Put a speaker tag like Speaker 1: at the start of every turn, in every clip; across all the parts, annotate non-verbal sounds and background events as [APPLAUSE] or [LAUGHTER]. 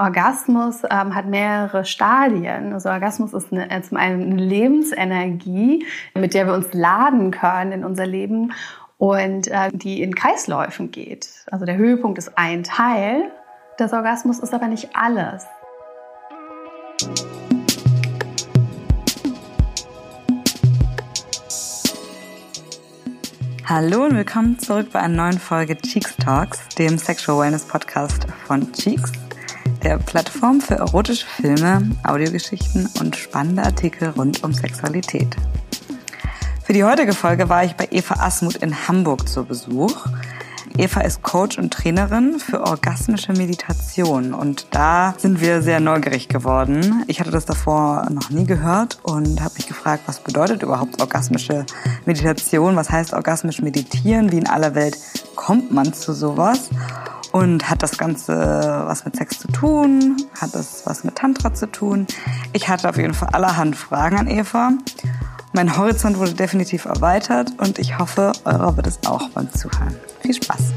Speaker 1: Orgasmus ähm, hat mehrere Stadien. Also Orgasmus ist eine, äh, zum einen eine Lebensenergie, mit der wir uns laden können in unser Leben und äh, die in Kreisläufen geht. Also der Höhepunkt ist ein Teil des Orgasmus, ist aber nicht alles.
Speaker 2: Hallo und willkommen zurück bei einer neuen Folge Cheeks Talks, dem Sexual Wellness Podcast von Cheeks der Plattform für erotische Filme, Audiogeschichten und spannende Artikel rund um Sexualität. Für die heutige Folge war ich bei Eva Asmuth in Hamburg zu Besuch. Eva ist Coach und Trainerin für orgasmische Meditation und da sind wir sehr neugierig geworden. Ich hatte das davor noch nie gehört und habe mich gefragt, was bedeutet überhaupt orgasmische Meditation? Was heißt orgasmisch meditieren? Wie in aller Welt kommt man zu sowas? Und hat das Ganze was mit Sex zu tun? Hat das was mit Tantra zu tun? Ich hatte auf jeden Fall allerhand Fragen an Eva. Mein Horizont wurde definitiv erweitert und ich hoffe, eurer wird es auch beim Zuhören. Viel Spaß!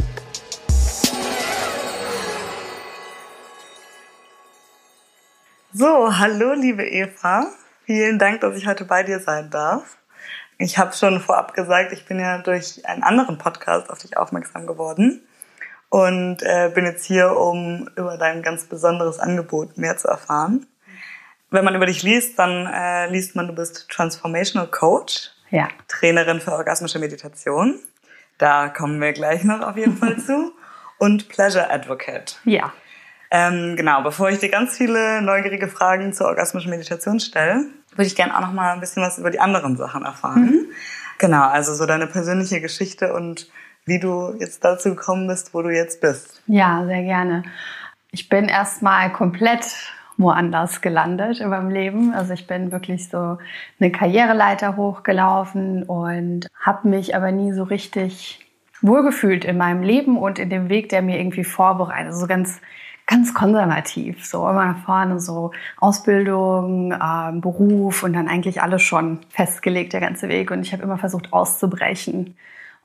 Speaker 2: So, hallo liebe Eva. Vielen Dank, dass ich heute bei dir sein darf. Ich habe schon vorab gesagt, ich bin ja durch einen anderen Podcast auf dich aufmerksam geworden und äh, bin jetzt hier, um über dein ganz besonderes Angebot mehr zu erfahren. Wenn man über dich liest, dann äh, liest man, du bist Transformational Coach,
Speaker 1: ja.
Speaker 2: Trainerin für orgasmische Meditation. Da kommen wir gleich noch auf jeden Fall zu. Und Pleasure Advocate.
Speaker 1: Ja.
Speaker 2: Ähm, genau, bevor ich dir ganz viele neugierige Fragen zur orgasmischen Meditation stelle, würde ich gerne auch noch mal ein bisschen was über die anderen Sachen erfahren. Mhm. Genau, also so deine persönliche Geschichte und wie du jetzt dazu gekommen bist, wo du jetzt bist.
Speaker 1: Ja, sehr gerne. Ich bin erstmal komplett woanders gelandet in meinem Leben. Also ich bin wirklich so eine Karriereleiter hochgelaufen und habe mich aber nie so richtig wohlgefühlt in meinem Leben und in dem Weg, der mir irgendwie vorbereitet. Also so ganz ganz konservativ, so immer nach vorne, so Ausbildung, äh, Beruf und dann eigentlich alles schon festgelegt, der ganze Weg. Und ich habe immer versucht auszubrechen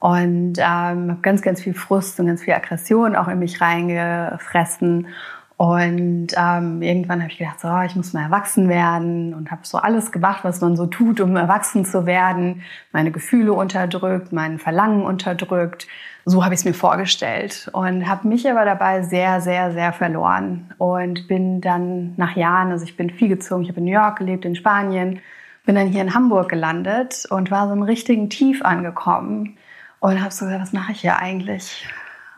Speaker 1: und ähm, habe ganz, ganz viel Frust und ganz viel Aggression auch in mich reingefressen. Und ähm, irgendwann habe ich gedacht, so, ich muss mal erwachsen werden und habe so alles gemacht, was man so tut, um erwachsen zu werden. Meine Gefühle unterdrückt, mein Verlangen unterdrückt. So habe ich es mir vorgestellt und habe mich aber dabei sehr, sehr, sehr verloren und bin dann nach Jahren, also ich bin viel gezogen, ich habe in New York gelebt, in Spanien, bin dann hier in Hamburg gelandet und war so im richtigen Tief angekommen und habe so gesagt, was mache ich hier eigentlich?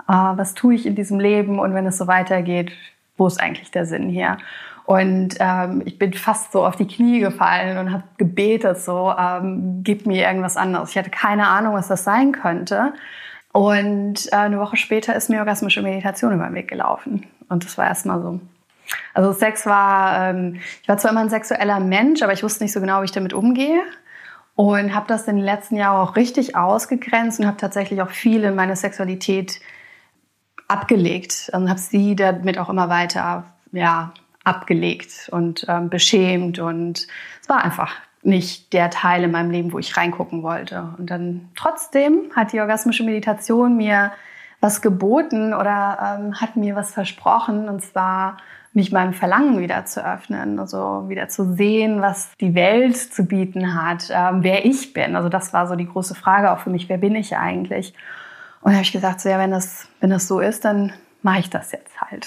Speaker 1: Uh, was tue ich in diesem Leben? Und wenn es so weitergeht, wo ist eigentlich der Sinn hier? Und ähm, ich bin fast so auf die Knie gefallen und habe gebetet, so, ähm, gib mir irgendwas anderes. Ich hatte keine Ahnung, was das sein könnte. Und äh, eine Woche später ist mir orgasmische Meditation über den Weg gelaufen. Und das war erstmal so. Also Sex war, ähm, ich war zwar immer ein sexueller Mensch, aber ich wusste nicht so genau, wie ich damit umgehe und habe das in den letzten Jahren auch richtig ausgegrenzt und habe tatsächlich auch viel in meine Sexualität abgelegt und habe sie damit auch immer weiter ja abgelegt und ähm, beschämt und es war einfach nicht der Teil in meinem Leben, wo ich reingucken wollte. Und dann trotzdem hat die orgasmische Meditation mir was geboten oder ähm, hat mir was versprochen und zwar mich meinem Verlangen wieder zu öffnen, also wieder zu sehen, was die Welt zu bieten hat, ähm, wer ich bin. Also das war so die große Frage auch für mich, wer bin ich eigentlich? Und da habe ich gesagt, so ja, wenn das, wenn das so ist, dann mache ich das jetzt halt.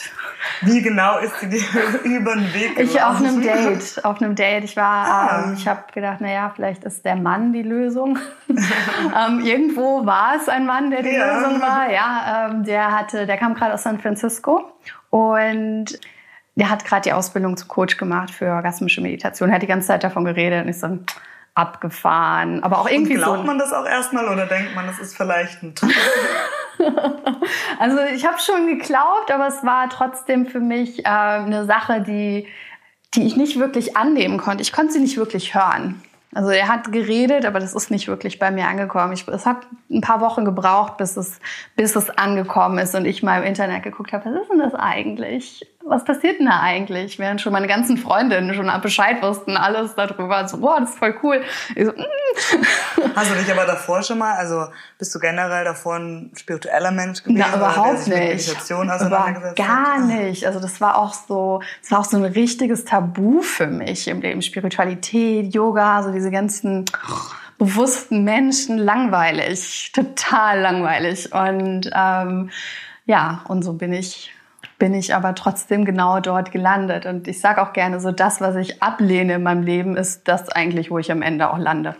Speaker 2: Wie genau ist sie dir [LAUGHS] über den Weg gelaufen?
Speaker 1: Ich auf einem Date, auf einem Date. Ich war, ah. ähm, ich habe gedacht, naja, vielleicht ist der Mann die Lösung. [LAUGHS] ähm, irgendwo war es ein Mann, der die ja. Lösung war. Ja, ähm, der hatte, der kam gerade aus San Francisco und der hat gerade die Ausbildung zum Coach gemacht für orgasmische Meditation. Er hat die ganze Zeit davon geredet und ich so abgefahren. Aber auch irgendwie
Speaker 2: und glaubt
Speaker 1: so.
Speaker 2: man das auch erstmal oder denkt man, das ist vielleicht ein [LAUGHS]
Speaker 1: Also ich habe schon geglaubt, aber es war trotzdem für mich äh, eine Sache, die, die ich nicht wirklich annehmen konnte. Ich konnte sie nicht wirklich hören. Also er hat geredet, aber das ist nicht wirklich bei mir angekommen. Ich, es hat ein paar Wochen gebraucht, bis es, bis es angekommen ist und ich mal im Internet geguckt habe, was ist denn das eigentlich? Was passiert denn da eigentlich? Während schon meine ganzen Freundinnen schon Bescheid wussten, alles darüber. So, boah, das ist voll cool. Ich so, mm, [LAUGHS]
Speaker 2: Hast du dich aber davor schon mal, also bist du generell davor ein spiritueller Mensch gewesen?
Speaker 1: Na, überhaupt nicht. Über gar hat? nicht. Also das war auch so, das war auch so ein richtiges Tabu für mich im Leben. Spiritualität, Yoga, so diese ganzen bewussten Menschen, langweilig, total langweilig. Und ähm, ja, und so bin ich bin ich aber trotzdem genau dort gelandet. Und ich sage auch gerne, so das, was ich ablehne in meinem Leben, ist das eigentlich, wo ich am Ende auch lande.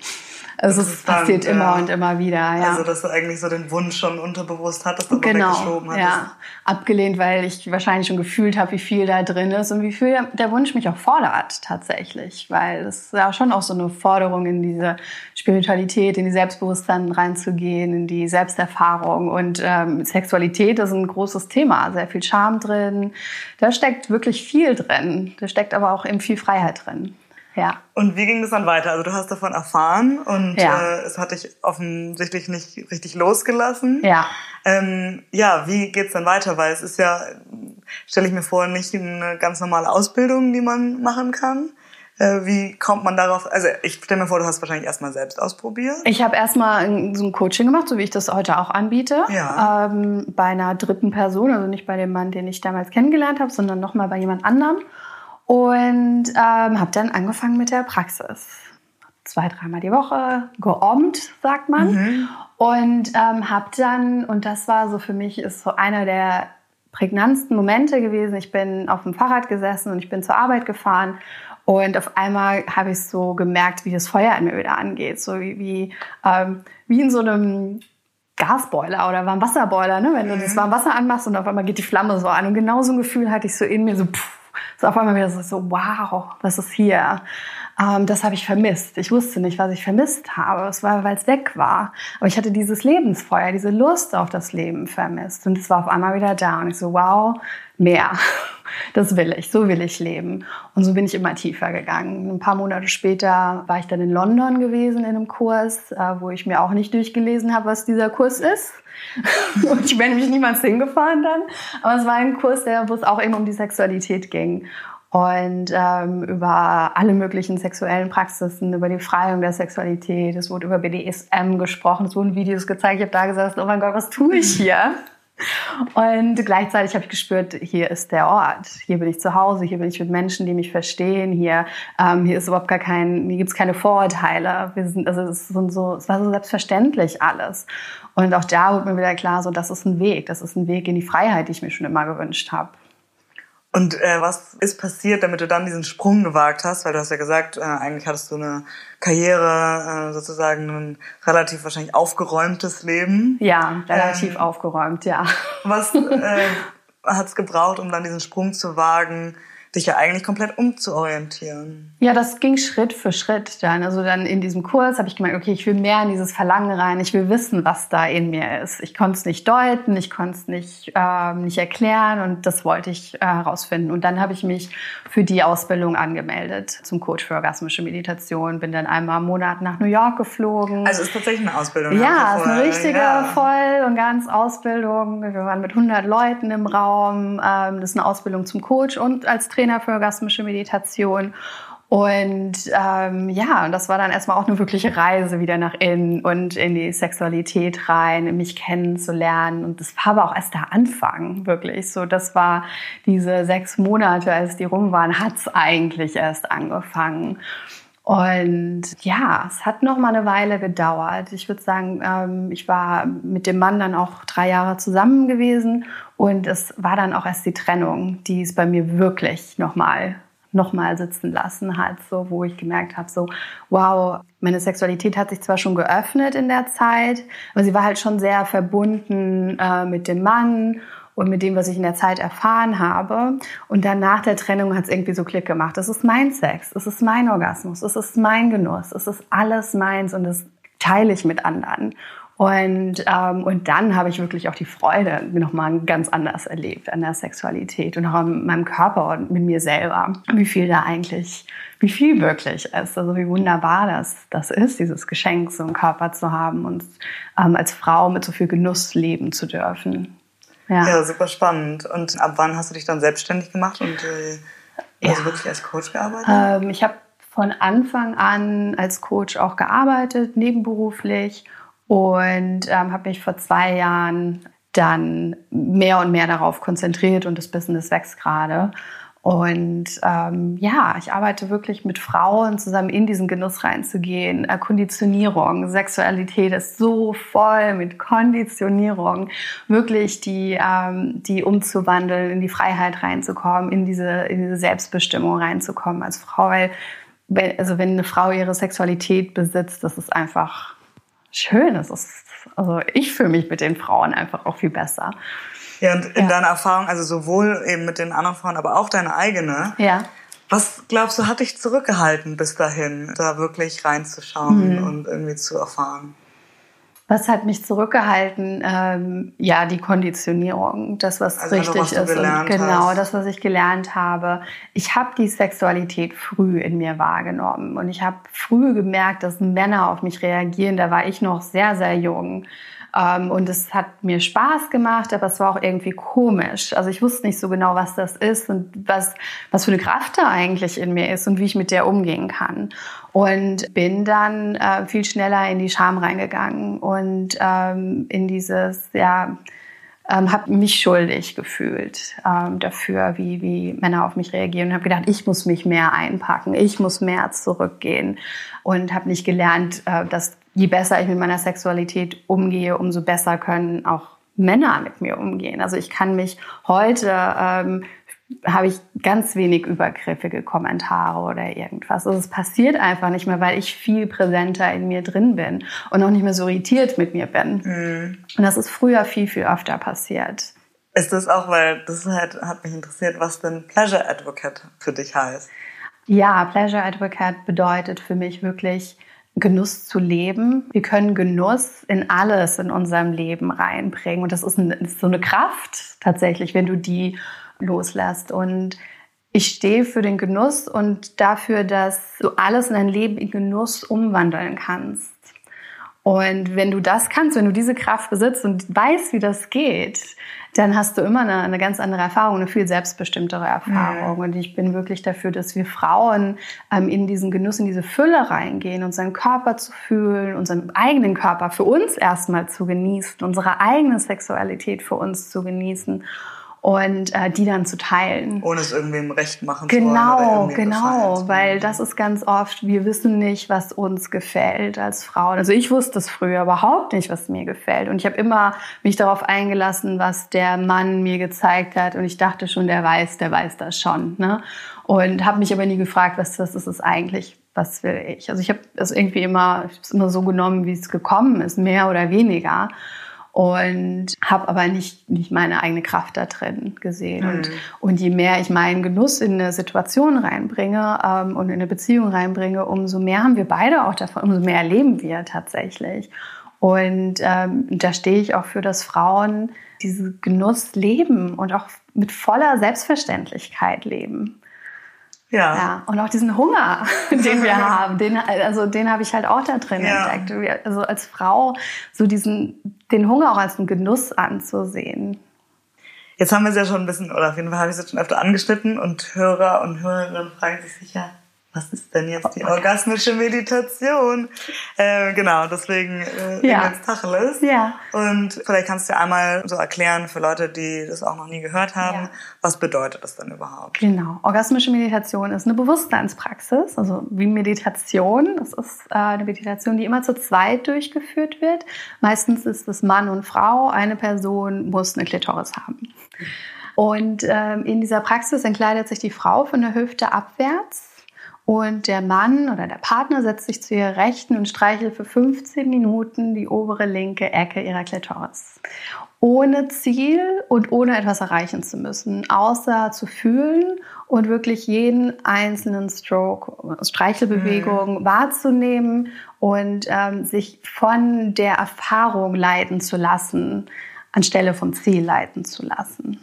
Speaker 1: Also es passiert immer ja. und immer wieder. Ja.
Speaker 2: Also dass du eigentlich so den Wunsch schon unterbewusst hattest, aber genau, weggeschoben hattest.
Speaker 1: Ja, abgelehnt, weil ich wahrscheinlich schon gefühlt habe, wie viel da drin ist und wie viel der Wunsch mich auch fordert tatsächlich. Weil es ist ja schon auch so eine Forderung in diese Spiritualität, in die Selbstbewusstsein reinzugehen, in die Selbsterfahrung. Und ähm, Sexualität ist ein großes Thema, sehr viel Charme drin. Da steckt wirklich viel drin. Da steckt aber auch eben viel Freiheit drin. Ja.
Speaker 2: Und wie ging das dann weiter? Also du hast davon erfahren und ja. äh, es hat dich offensichtlich nicht richtig losgelassen.
Speaker 1: Ja.
Speaker 2: Ähm, ja, wie geht's dann weiter? Weil es ist ja, stelle ich mir vor, nicht eine ganz normale Ausbildung, die man machen kann. Äh, wie kommt man darauf? Also ich stelle mir vor, du hast wahrscheinlich erstmal selbst ausprobiert.
Speaker 1: Ich habe erstmal so ein Coaching gemacht, so wie ich das heute auch anbiete.
Speaker 2: Ja.
Speaker 1: Ähm, bei einer dritten Person, also nicht bei dem Mann, den ich damals kennengelernt habe, sondern nochmal bei jemand anderem und ähm, habe dann angefangen mit der Praxis. Zwei, dreimal die Woche, geommt, sagt man. Mhm. Und ähm, habe dann, und das war so für mich, ist so einer der prägnantsten Momente gewesen. Ich bin auf dem Fahrrad gesessen und ich bin zur Arbeit gefahren und auf einmal habe ich so gemerkt, wie das Feuer in mir wieder angeht. So wie, wie, ähm, wie in so einem Gasboiler oder Warmwasserboiler, ne? wenn du das mhm. Warmwasser anmachst und auf einmal geht die Flamme so an. Und genau so ein Gefühl hatte ich so in mir, so pff, so auf einmal wieder so, wow, was ist hier? Ähm, das habe ich vermisst. Ich wusste nicht, was ich vermisst habe. Es war, weil es weg war. Aber ich hatte dieses Lebensfeuer, diese Lust auf das Leben vermisst. Und es war auf einmal wieder da. Und ich so, wow, mehr. [LAUGHS] Das will ich, so will ich leben. Und so bin ich immer tiefer gegangen. Ein paar Monate später war ich dann in London gewesen in einem Kurs, äh, wo ich mir auch nicht durchgelesen habe, was dieser Kurs ist. [LAUGHS] Und ich bin nämlich niemals hingefahren dann. Aber es war ein Kurs, der, wo es auch eben um die Sexualität ging. Und ähm, über alle möglichen sexuellen Praxisen, über die Freiung der Sexualität. Es wurde über BDSM gesprochen, es wurden Videos gezeigt. Ich habe da gesagt, oh mein Gott, was tue ich hier? Und gleichzeitig habe ich gespürt, hier ist der Ort. Hier bin ich zu Hause, hier bin ich mit Menschen, die mich verstehen. Hier, ähm, hier ist überhaupt gar kein, hier gibt es keine Vorurteile. Wir sind, also es, sind so, es war so selbstverständlich alles. Und auch da wurde mir wieder klar, so das ist ein Weg, das ist ein Weg in die Freiheit, die ich mir schon immer gewünscht habe.
Speaker 2: Und äh, was ist passiert, damit du dann diesen Sprung gewagt hast? Weil du hast ja gesagt, äh, eigentlich hattest du eine Karriere, äh, sozusagen ein relativ wahrscheinlich aufgeräumtes Leben.
Speaker 1: Ja, relativ ähm, aufgeräumt, ja.
Speaker 2: Was äh, [LAUGHS] hat es gebraucht, um dann diesen Sprung zu wagen? Dich ja eigentlich komplett umzuorientieren.
Speaker 1: Ja, das ging Schritt für Schritt dann. Also dann in diesem Kurs habe ich gemerkt, okay, ich will mehr in dieses Verlangen rein. Ich will wissen, was da in mir ist. Ich konnte es nicht deuten, ich konnte es nicht, ähm, nicht erklären und das wollte ich äh, herausfinden. Und dann habe ich mich für die Ausbildung angemeldet zum Coach für orgasmische Meditation. Bin dann einmal im Monat nach New York geflogen.
Speaker 2: Also ist tatsächlich eine Ausbildung.
Speaker 1: Ja, ist eine richtige ja. Voll- und ganz Ausbildung. Wir waren mit 100 Leuten im Raum. Ähm, das ist eine Ausbildung zum Coach und als Trainer Trainer für orgasmische Meditation. Und ähm, ja, und das war dann erstmal auch eine wirkliche Reise wieder nach innen und in die Sexualität rein, mich kennenzulernen. Und das war aber auch erst der Anfang, wirklich. So, das war diese sechs Monate, als die rum waren, hat's eigentlich erst angefangen. Und ja, es hat noch mal eine Weile gedauert. Ich würde sagen, ähm, ich war mit dem Mann dann auch drei Jahre zusammen gewesen und es war dann auch erst die Trennung, die es bei mir wirklich noch mal noch mal sitzen lassen hat, so wo ich gemerkt habe, so wow, meine Sexualität hat sich zwar schon geöffnet in der Zeit, aber sie war halt schon sehr verbunden äh, mit dem Mann und mit dem, was ich in der Zeit erfahren habe. Und dann nach der Trennung hat es irgendwie so Klick gemacht. Das ist mein Sex, es ist mein Orgasmus, es ist mein Genuss, es ist alles meins und das teile ich mit anderen. Und, ähm, und dann habe ich wirklich auch die Freude nochmal ganz anders erlebt an der Sexualität und auch an meinem Körper und mit mir selber. Wie viel da eigentlich, wie viel wirklich ist. Also wie wunderbar das, das ist, dieses Geschenk, so einen Körper zu haben und ähm, als Frau mit so viel Genuss leben zu dürfen.
Speaker 2: Ja. ja, super spannend. Und ab wann hast du dich dann selbstständig gemacht und äh, also ja. wirklich als Coach gearbeitet?
Speaker 1: Ähm, ich habe von Anfang an als Coach auch gearbeitet, nebenberuflich und ähm, habe mich vor zwei Jahren dann mehr und mehr darauf konzentriert und das Business wächst gerade. Und ähm, ja, ich arbeite wirklich mit Frauen zusammen in diesen Genuss reinzugehen. Äh, Konditionierung, Sexualität ist so voll mit Konditionierung, wirklich die, ähm, die umzuwandeln, in die Freiheit reinzukommen, in diese, in diese Selbstbestimmung reinzukommen als Frau. Weil, wenn, also wenn eine Frau ihre Sexualität besitzt, das ist einfach schön. Das ist, also ich fühle mich mit den Frauen einfach auch viel besser.
Speaker 3: Ja, und in ja. deiner Erfahrung, also sowohl eben mit den anderen Frauen, aber auch deine eigene.
Speaker 1: Ja.
Speaker 3: Was glaubst du, hat dich zurückgehalten bis dahin, da wirklich reinzuschauen mhm. und irgendwie zu erfahren?
Speaker 1: Was hat mich zurückgehalten? Ähm, ja, die Konditionierung, das, was also richtig was ist. Und genau, hast. das, was ich gelernt habe. Ich habe die Sexualität früh in mir wahrgenommen und ich habe früh gemerkt, dass Männer auf mich reagieren. Da war ich noch sehr, sehr jung. Ähm, und es hat mir Spaß gemacht, aber es war auch irgendwie komisch. Also ich wusste nicht so genau, was das ist und was, was für eine Kraft da eigentlich in mir ist und wie ich mit der umgehen kann. Und bin dann äh, viel schneller in die Scham reingegangen und ähm, in dieses, ja, ähm, habe mich schuldig gefühlt ähm, dafür, wie, wie Männer auf mich reagieren und habe gedacht, ich muss mich mehr einpacken, ich muss mehr zurückgehen und habe nicht gelernt, äh, dass je besser ich mit meiner Sexualität umgehe, umso besser können auch Männer mit mir umgehen. Also ich kann mich heute ähm, habe ich ganz wenig übergriffige Kommentare oder irgendwas. Also es passiert einfach nicht mehr, weil ich viel präsenter in mir drin bin und auch nicht mehr so irritiert mit mir bin. Mhm. Und das ist früher viel, viel öfter passiert.
Speaker 3: Ist das auch, weil das halt, hat mich interessiert, was denn Pleasure Advocate für dich heißt?
Speaker 1: Ja, Pleasure Advocate bedeutet für mich wirklich, Genuss zu leben. Wir können Genuss in alles in unserem Leben reinbringen. Und das ist, eine, ist so eine Kraft tatsächlich, wenn du die loslässt. Und ich stehe für den Genuss und dafür, dass du alles in dein Leben in Genuss umwandeln kannst. Und wenn du das kannst, wenn du diese Kraft besitzt und weißt, wie das geht, dann hast du immer eine, eine ganz andere Erfahrung, eine viel selbstbestimmtere Erfahrung. Mhm. Und ich bin wirklich dafür, dass wir Frauen ähm, in diesen Genuss, in diese Fülle reingehen, unseren Körper zu fühlen, unseren eigenen Körper für uns erstmal zu genießen, unsere eigene Sexualität für uns zu genießen und äh, die dann zu teilen.
Speaker 3: Ohne es irgendwem recht machen
Speaker 1: genau,
Speaker 3: zu wollen.
Speaker 1: Genau, genau, weil das ist ganz oft, wir wissen nicht, was uns gefällt als Frauen. Also ich wusste es früher überhaupt nicht, was mir gefällt. Und ich habe immer mich darauf eingelassen, was der Mann mir gezeigt hat. Und ich dachte schon, der weiß, der weiß das schon. Ne? Und habe mich aber nie gefragt, was das ist, ist eigentlich was will ich. Also ich habe es irgendwie immer, ich immer so genommen, wie es gekommen ist, mehr oder weniger und habe aber nicht, nicht meine eigene Kraft da drin gesehen. Mhm. Und, und je mehr ich meinen Genuss in eine Situation reinbringe ähm, und in eine Beziehung reinbringe, umso mehr haben wir beide auch davon, umso mehr erleben wir tatsächlich. Und ähm, da stehe ich auch für, dass Frauen diesen Genuss leben und auch mit voller Selbstverständlichkeit leben. Ja. ja. Und auch diesen Hunger, [LAUGHS] den wir [LAUGHS] haben, den, also den habe ich halt auch da drin ja. entdeckt. Also als Frau so diesen, den Hunger auch als einen Genuss anzusehen.
Speaker 3: Jetzt haben wir es ja schon ein bisschen, oder auf jeden Fall habe ich es jetzt schon öfter angeschnitten und Hörer und Hörerinnen fragen sich sicher, was ist denn jetzt die orgasmische Meditation? Äh, genau, deswegen äh, ja. jetzt Tacheles.
Speaker 1: Ja.
Speaker 3: Und vielleicht kannst du einmal so erklären für Leute, die das auch noch nie gehört haben, ja. was bedeutet das denn überhaupt?
Speaker 1: Genau, orgasmische Meditation ist eine Bewusstseinspraxis, also wie Meditation. Das ist äh, eine Meditation, die immer zu zweit durchgeführt wird. Meistens ist es Mann und Frau. Eine Person muss eine Klitoris haben. Und ähm, in dieser Praxis entkleidet sich die Frau von der Hüfte abwärts und der Mann oder der Partner setzt sich zu ihrer Rechten und streichelt für 15 Minuten die obere linke Ecke ihrer Klitoris. Ohne Ziel und ohne etwas erreichen zu müssen, außer zu fühlen und wirklich jeden einzelnen Stroke, Streichelbewegung mhm. wahrzunehmen und ähm, sich von der Erfahrung leiten zu lassen, anstelle vom Ziel leiten zu lassen.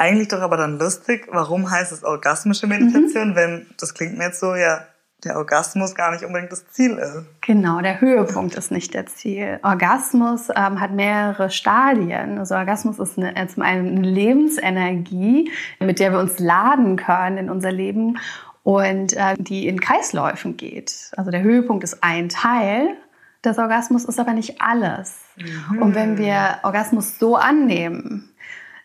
Speaker 3: Eigentlich doch aber dann lustig, warum heißt es orgasmische Meditation, mhm. wenn das klingt mir jetzt so, ja, der Orgasmus gar nicht unbedingt das Ziel ist.
Speaker 1: Genau, der Höhepunkt ist nicht der Ziel. Orgasmus ähm, hat mehrere Stadien. Also Orgasmus ist eine, äh, zum einen eine Lebensenergie, mit der wir uns laden können in unser Leben und äh, die in Kreisläufen geht. Also der Höhepunkt ist ein Teil des Orgasmus, ist aber nicht alles. Mhm. Und wenn wir Orgasmus so annehmen,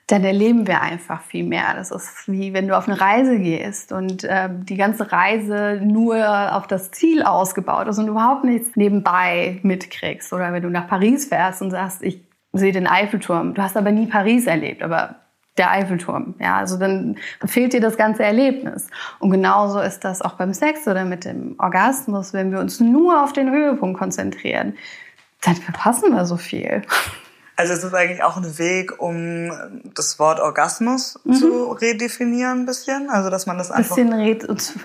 Speaker 1: dann erleben wir einfach viel mehr. Das ist wie wenn du auf eine Reise gehst und äh, die ganze Reise nur auf das Ziel ausgebaut ist und überhaupt nichts nebenbei mitkriegst. Oder wenn du nach Paris fährst und sagst, ich sehe den Eiffelturm. Du hast aber nie Paris erlebt, aber der Eiffelturm. Ja, also dann fehlt dir das ganze Erlebnis. Und genauso ist das auch beim Sex oder mit dem Orgasmus, wenn wir uns nur auf den Höhepunkt konzentrieren, dann verpassen wir so viel.
Speaker 2: Also es ist eigentlich auch ein Weg, um das Wort Orgasmus mhm. zu redefinieren ein bisschen. Also dass man das einfach...
Speaker 1: Bisschen, äh,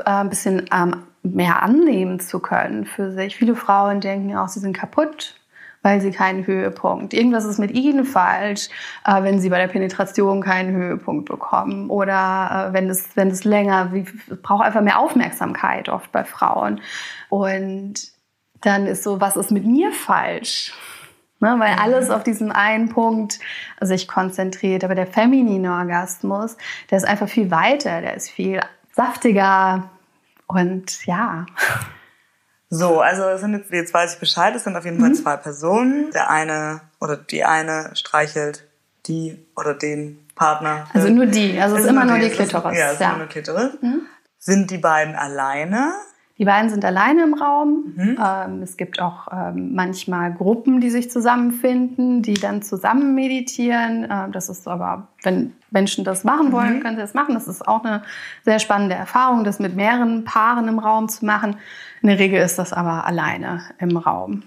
Speaker 1: ein bisschen ähm, mehr annehmen zu können für sich. Viele Frauen denken auch, sie sind kaputt, weil sie keinen Höhepunkt. Irgendwas ist mit ihnen falsch, äh, wenn sie bei der Penetration keinen Höhepunkt bekommen. Oder äh, wenn, es, wenn es länger, wie, es braucht einfach mehr Aufmerksamkeit oft bei Frauen. Und dann ist so, was ist mit mir falsch? Ne, weil mhm. alles auf diesen einen Punkt sich konzentriert. Aber der feminine Orgasmus, der ist einfach viel weiter, der ist viel saftiger und ja.
Speaker 2: So, also es sind jetzt, jetzt weiß ich Bescheid, es sind auf jeden mhm. Fall zwei Personen. Der eine oder die eine streichelt die oder den Partner.
Speaker 1: Also nur die, also es ist immer nur die, die Klitoris.
Speaker 2: ja, es ist ja. immer nur Klitoris. Mhm. Sind die beiden alleine?
Speaker 1: Die beiden sind alleine im Raum. Mhm. Ähm, es gibt auch ähm, manchmal Gruppen, die sich zusammenfinden, die dann zusammen meditieren. Ähm, das ist aber, wenn Menschen das machen wollen, mhm. können sie das machen. Das ist auch eine sehr spannende Erfahrung, das mit mehreren Paaren im Raum zu machen. In der Regel ist das aber alleine im Raum.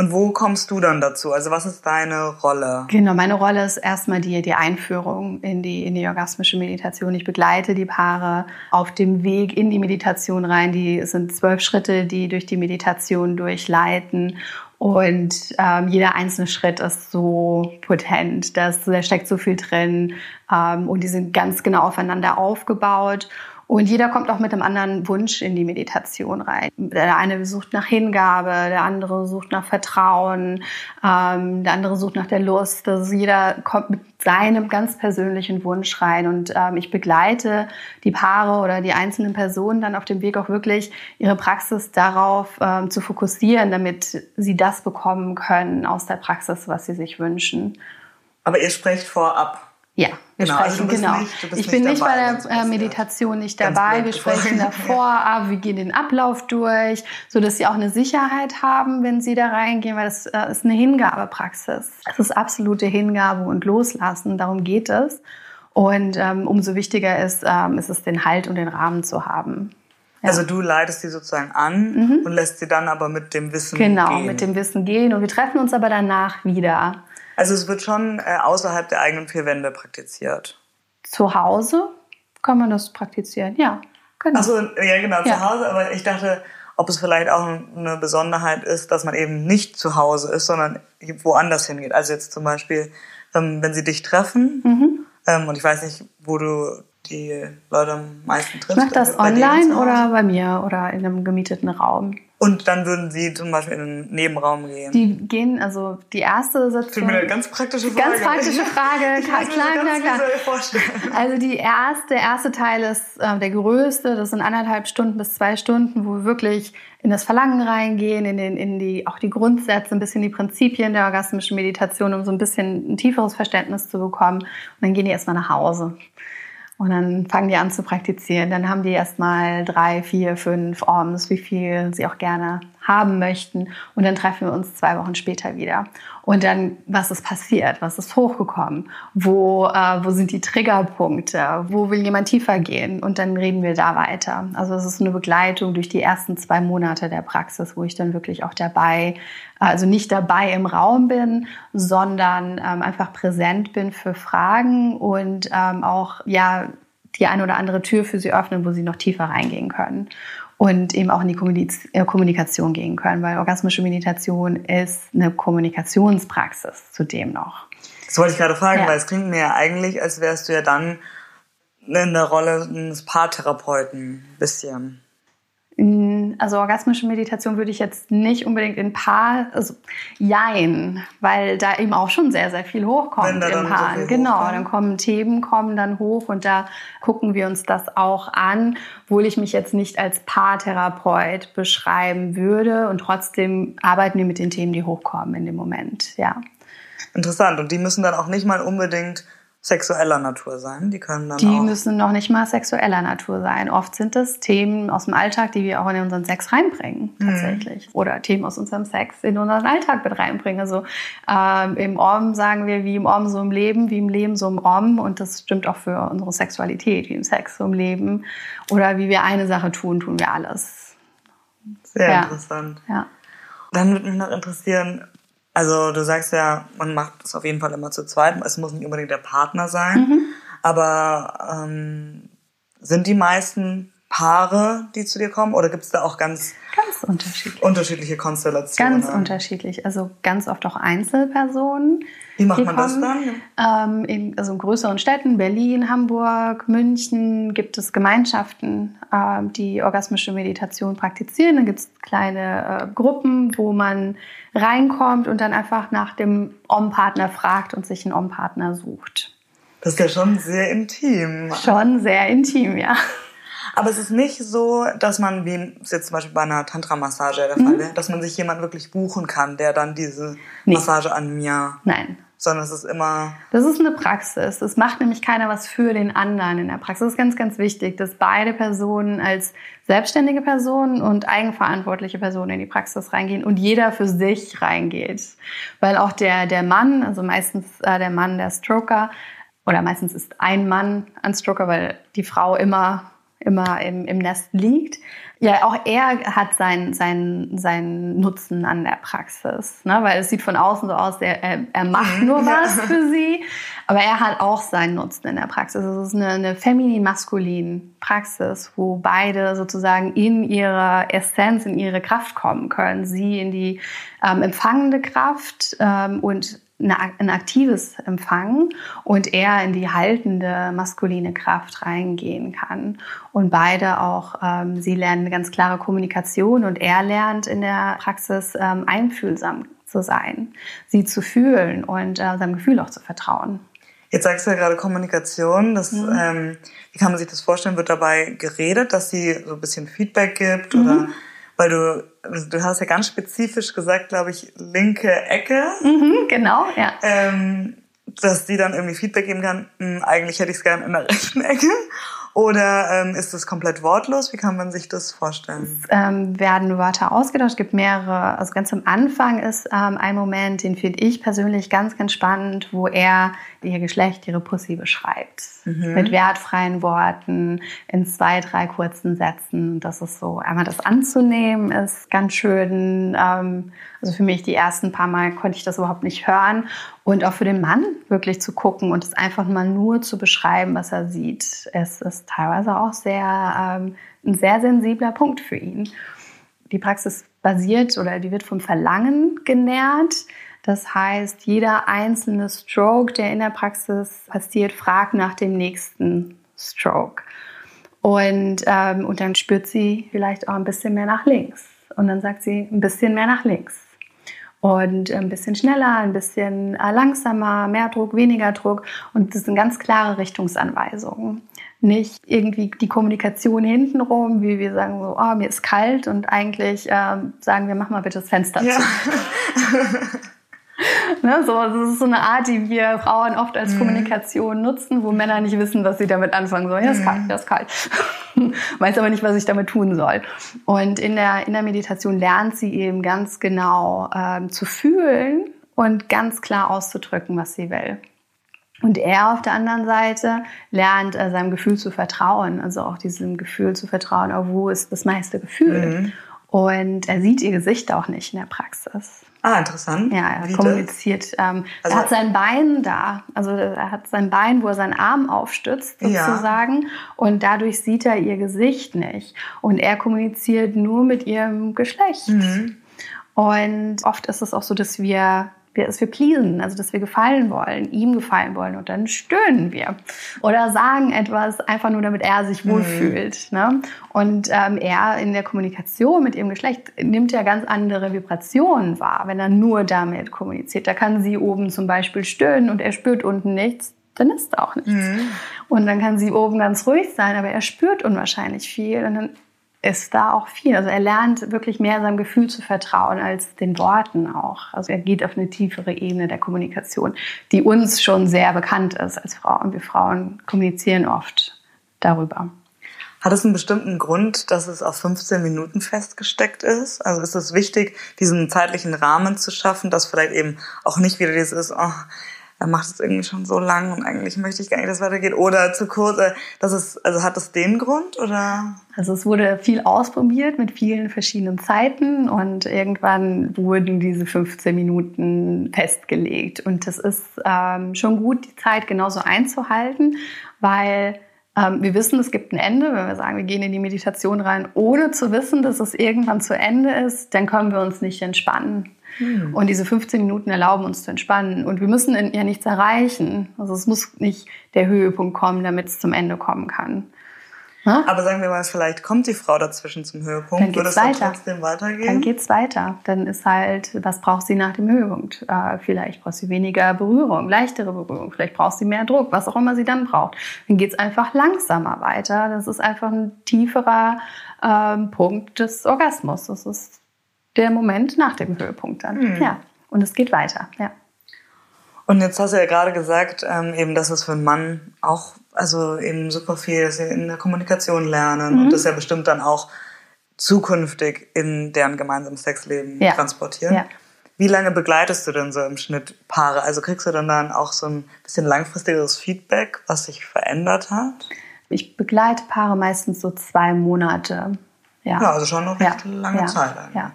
Speaker 2: Und wo kommst du dann dazu? Also was ist deine Rolle?
Speaker 1: Genau, meine Rolle ist erstmal die, die Einführung in die, in die orgasmische Meditation. Ich begleite die Paare auf dem Weg in die Meditation rein. Die sind zwölf Schritte, die durch die Meditation durchleiten. Und ähm, jeder einzelne Schritt ist so potent, dass, da steckt so viel drin ähm, und die sind ganz genau aufeinander aufgebaut. Und jeder kommt auch mit einem anderen Wunsch in die Meditation rein. Der eine sucht nach Hingabe, der andere sucht nach Vertrauen, ähm, der andere sucht nach der Lust. Also jeder kommt mit seinem ganz persönlichen Wunsch rein. Und ähm, ich begleite die Paare oder die einzelnen Personen dann auf dem Weg auch wirklich ihre Praxis darauf ähm, zu fokussieren, damit sie das bekommen können aus der Praxis, was sie sich wünschen.
Speaker 2: Aber ihr sprecht vorab
Speaker 1: ja, wir genau, also sprechen, also genau. Nicht, ich bin nicht bei der äh, Meditation nicht dabei. Wir sprechen davor ab, wir gehen den Ablauf durch, so dass sie auch eine Sicherheit haben, wenn sie da reingehen, weil das äh, ist eine Hingabepraxis. Es ist absolute Hingabe und Loslassen, darum geht es. Und ähm, umso wichtiger ist, ähm, ist es, den Halt und den Rahmen zu haben.
Speaker 2: Ja. Also du leitest sie sozusagen an mhm. und lässt sie dann aber mit dem Wissen
Speaker 1: genau,
Speaker 2: gehen.
Speaker 1: Genau, mit dem Wissen gehen. Und wir treffen uns aber danach wieder.
Speaker 2: Also es wird schon äh, außerhalb der eigenen vier Wände praktiziert.
Speaker 1: Zu Hause kann man das praktizieren, ja.
Speaker 2: Genau. Achso, ja genau, ja. zu Hause, aber ich dachte, ob es vielleicht auch eine Besonderheit ist, dass man eben nicht zu Hause ist, sondern woanders hingeht. Also jetzt zum Beispiel, ähm, wenn sie dich treffen, mhm. ähm, und ich weiß nicht, wo du die Leute am meisten triffst.
Speaker 1: Ich mache das online oder bei mir oder in einem gemieteten Raum.
Speaker 2: Und dann würden Sie zum Beispiel in einen Nebenraum gehen?
Speaker 1: Die gehen, also die erste Sitzung...
Speaker 2: Für eine ganz praktische
Speaker 1: Frage. Ganz praktische Frage, [LAUGHS] klar, klar, klar. Also die erste, der erste Teil ist äh, der größte, das sind anderthalb Stunden bis zwei Stunden, wo wir wirklich in das Verlangen reingehen, in, den, in die, auch die Grundsätze, ein bisschen die Prinzipien der orgasmischen Meditation, um so ein bisschen ein tieferes Verständnis zu bekommen. Und dann gehen die erstmal nach Hause. Und dann fangen die an zu praktizieren. Dann haben die erstmal drei, vier, fünf Orms, wie viel sie auch gerne haben möchten. Und dann treffen wir uns zwei Wochen später wieder. Und dann, was ist passiert? Was ist hochgekommen? Wo, äh, wo sind die Triggerpunkte? Wo will jemand tiefer gehen? Und dann reden wir da weiter. Also es ist eine Begleitung durch die ersten zwei Monate der Praxis, wo ich dann wirklich auch dabei, also nicht dabei im Raum bin, sondern ähm, einfach präsent bin für Fragen und ähm, auch, ja, die eine oder andere Tür für sie öffnen, wo sie noch tiefer reingehen können und eben auch in die äh, Kommunikation gehen können, weil orgasmische Meditation ist eine Kommunikationspraxis zudem noch.
Speaker 2: Das wollte ich gerade fragen, ja. weil es klingt mir ja eigentlich, als wärst du ja dann in der Rolle eines Paartherapeuten ein bisschen.
Speaker 1: Also orgasmische Meditation würde ich jetzt nicht unbedingt in Paar, also jein, weil da eben auch schon sehr, sehr viel hochkommt im Paar. So genau, hochkommt. dann kommen Themen, kommen dann hoch und da gucken wir uns das auch an, obwohl ich mich jetzt nicht als Paartherapeut beschreiben würde und trotzdem arbeiten wir mit den Themen, die hochkommen in dem Moment, ja.
Speaker 2: Interessant. Und die müssen dann auch nicht mal unbedingt sexueller Natur sein. Die können dann
Speaker 1: Die
Speaker 2: auch
Speaker 1: müssen noch nicht mal sexueller Natur sein. Oft sind es Themen aus dem Alltag, die wir auch in unseren Sex reinbringen, mhm. tatsächlich. Mhm. Oder Themen aus unserem Sex in unseren Alltag mit reinbringen. Also ähm, im Om sagen wir, wie im Om so im Leben, wie im Leben so im Om. Und das stimmt auch für unsere Sexualität, wie im Sex so im Leben. Oder wie wir eine Sache tun, tun wir alles.
Speaker 2: Sehr ja. interessant.
Speaker 1: Ja.
Speaker 2: Dann würde mich noch interessieren, also du sagst ja, man macht es auf jeden Fall immer zu zweit. Es muss nicht unbedingt der Partner sein. Mhm. Aber ähm, sind die meisten Paare, die zu dir kommen? Oder gibt es da auch ganz,
Speaker 1: ganz unterschiedlich.
Speaker 2: unterschiedliche Konstellationen?
Speaker 1: Ganz unterschiedlich. Also ganz oft auch Einzelpersonen.
Speaker 2: Wie macht man kommen. das
Speaker 1: dann? Ähm, in, also in größeren Städten, Berlin, Hamburg, München, gibt es Gemeinschaften, äh, die orgasmische Meditation praktizieren. Dann gibt es kleine äh, Gruppen, wo man reinkommt und dann einfach nach dem Om-Partner fragt und sich einen Om-Partner sucht.
Speaker 2: Das ist ja schon sehr intim.
Speaker 1: Schon sehr intim, ja.
Speaker 2: Aber es ist nicht so, dass man, wie es jetzt zum Beispiel bei einer Tantra-Massage der Fall mhm. wäre, dass man sich jemand wirklich buchen kann, der dann diese nee. Massage an mir.
Speaker 1: Nein.
Speaker 2: Sondern es ist immer.
Speaker 1: Das ist eine Praxis. Es macht nämlich keiner was für den anderen in der Praxis. Das ist ganz, ganz wichtig, dass beide Personen als selbstständige Personen und eigenverantwortliche Personen in die Praxis reingehen und jeder für sich reingeht. Weil auch der, der Mann, also meistens äh, der Mann, der Stroker, oder meistens ist ein Mann ein Stroker, weil die Frau immer immer im, im Nest liegt. Ja, auch er hat seinen sein, sein Nutzen an der Praxis, ne? weil es sieht von außen so aus, er, er, macht nur was für sie, aber er hat auch seinen Nutzen in der Praxis. Es ist eine, eine feminin-maskulin Praxis, wo beide sozusagen in ihre Essenz, in ihre Kraft kommen können. Sie in die ähm, empfangende Kraft ähm, und ein aktives Empfangen und er in die haltende maskuline Kraft reingehen kann. Und beide auch, ähm, sie lernen eine ganz klare Kommunikation und er lernt in der Praxis ähm, einfühlsam zu sein, sie zu fühlen und äh, seinem Gefühl auch zu vertrauen.
Speaker 2: Jetzt sagst du ja gerade Kommunikation. Das, mhm. ähm, wie kann man sich das vorstellen? Wird dabei geredet, dass sie so ein bisschen Feedback gibt mhm. oder weil du, du hast ja ganz spezifisch gesagt, glaube ich, linke Ecke.
Speaker 1: Mhm, genau, ja.
Speaker 2: Ähm, dass die dann irgendwie Feedback geben kann, hm, eigentlich hätte ich es gern in der rechten Ecke. Oder ähm, ist das komplett wortlos? Wie kann man sich das vorstellen?
Speaker 1: Es ähm, werden Wörter ausgetauscht. Es gibt mehrere. Also ganz am Anfang ist ähm, ein Moment, den finde ich persönlich ganz, ganz spannend, wo er ihr Geschlecht, ihre Pussy beschreibt. Mhm. Mit wertfreien Worten, in zwei, drei kurzen Sätzen. Das ist so, einmal das anzunehmen, ist ganz schön. Also für mich die ersten paar Mal konnte ich das überhaupt nicht hören. Und auch für den Mann wirklich zu gucken und es einfach mal nur zu beschreiben, was er sieht. Es ist teilweise auch sehr, ähm, ein sehr sensibler Punkt für ihn. Die Praxis basiert oder die wird vom Verlangen genährt. Das heißt, jeder einzelne Stroke, der in der Praxis passiert, fragt nach dem nächsten Stroke. Und, ähm, und dann spürt sie vielleicht auch ein bisschen mehr nach links. Und dann sagt sie ein bisschen mehr nach links. Und ein bisschen schneller, ein bisschen äh, langsamer, mehr Druck, weniger Druck. Und das sind ganz klare Richtungsanweisungen. Nicht irgendwie die Kommunikation hintenrum, wie wir sagen so, oh, mir ist kalt und eigentlich äh, sagen wir, mach mal bitte das Fenster ja. zu. [LAUGHS] [LAUGHS] ne, so, das ist so eine Art, die wir Frauen oft als mhm. Kommunikation nutzen, wo Männer nicht wissen, was sie damit anfangen sollen. Ja, ist kalt, ja, ist kalt. [LAUGHS] Weiß aber nicht, was ich damit tun soll. Und in der, in der Meditation lernt sie eben ganz genau ähm, zu fühlen und ganz klar auszudrücken, was sie will. Und er auf der anderen Seite lernt äh, seinem Gefühl zu vertrauen, also auch diesem Gefühl zu vertrauen, oh, wo ist das meiste Gefühl. Mhm. Und er sieht ihr Gesicht auch nicht in der Praxis.
Speaker 2: Ah, interessant.
Speaker 1: Ja, er Wie kommuniziert. Ähm, also, er hat sein Bein da. Also er hat sein Bein, wo er seinen Arm aufstützt, sozusagen. Ja. Und dadurch sieht er ihr Gesicht nicht. Und er kommuniziert nur mit ihrem Geschlecht. Mhm. Und oft ist es auch so, dass wir wir, dass wir pleasen, also dass wir gefallen wollen, ihm gefallen wollen und dann stöhnen wir oder sagen etwas einfach nur, damit er sich wohlfühlt. Mhm. Ne? Und ähm, er in der Kommunikation mit ihrem Geschlecht nimmt ja ganz andere Vibrationen wahr, wenn er nur damit kommuniziert. Da kann sie oben zum Beispiel stöhnen und er spürt unten nichts dann ist auch nichts. Mhm. Und dann kann sie oben ganz ruhig sein, aber er spürt unwahrscheinlich viel und dann ist da auch viel. Also er lernt wirklich mehr seinem Gefühl zu vertrauen als den Worten auch. Also er geht auf eine tiefere Ebene der Kommunikation, die uns schon sehr bekannt ist als Frauen. Wir Frauen kommunizieren oft darüber.
Speaker 2: Hat es einen bestimmten Grund, dass es auf 15 Minuten festgesteckt ist? Also ist es wichtig, diesen zeitlichen Rahmen zu schaffen, dass vielleicht eben auch nicht wieder dieses, oh, er macht es irgendwie schon so lang und eigentlich möchte ich gar nicht, dass es weitergeht. Oder zu kurz, äh, das ist, also hat das den Grund oder?
Speaker 1: Also es wurde viel ausprobiert mit vielen verschiedenen Zeiten und irgendwann wurden diese 15 Minuten festgelegt. Und das ist ähm, schon gut, die Zeit genauso einzuhalten, weil ähm, wir wissen, es gibt ein Ende. Wenn wir sagen, wir gehen in die Meditation rein, ohne zu wissen, dass es irgendwann zu Ende ist, dann können wir uns nicht entspannen. Mhm. Und diese 15 Minuten erlauben uns zu entspannen. Und wir müssen ja nichts erreichen. Also es muss nicht der Höhepunkt kommen, damit es zum Ende kommen kann.
Speaker 2: Ha? Aber sagen wir mal, vielleicht kommt die Frau dazwischen zum Höhepunkt.
Speaker 1: Dann geht's Würde es dann trotzdem weitergehen? Dann geht's weiter. Dann ist halt, was braucht sie nach dem Höhepunkt? Äh, vielleicht braucht sie weniger Berührung, leichtere Berührung. Vielleicht braucht sie mehr Druck, was auch immer sie dann braucht. Dann geht's einfach langsamer weiter. Das ist einfach ein tieferer ähm, Punkt des Orgasmus. Das ist der Moment nach dem Höhepunkt dann. Mhm. Ja. Und es geht weiter, ja.
Speaker 2: Und jetzt hast du ja gerade gesagt, ähm, eben, dass es für einen Mann auch, also eben super viel, dass sie in der Kommunikation lernen mhm. und das ja bestimmt dann auch zukünftig in deren gemeinsames Sexleben ja. transportieren. Ja. Wie lange begleitest du denn so im Schnitt Paare? Also kriegst du dann dann auch so ein bisschen langfristigeres Feedback, was sich verändert hat?
Speaker 1: Ich begleite Paare meistens so zwei Monate. Ja,
Speaker 2: ja also schon noch recht ja. lange Zeit.
Speaker 1: Eigentlich. Ja.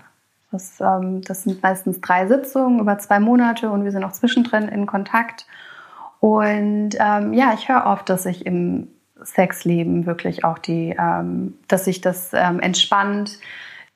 Speaker 1: Das, ähm, das sind meistens drei Sitzungen über zwei Monate und wir sind auch zwischendrin in Kontakt. Und ähm, ja, ich höre oft, dass sich im Sexleben wirklich auch die, ähm, dass sich das ähm, entspannt,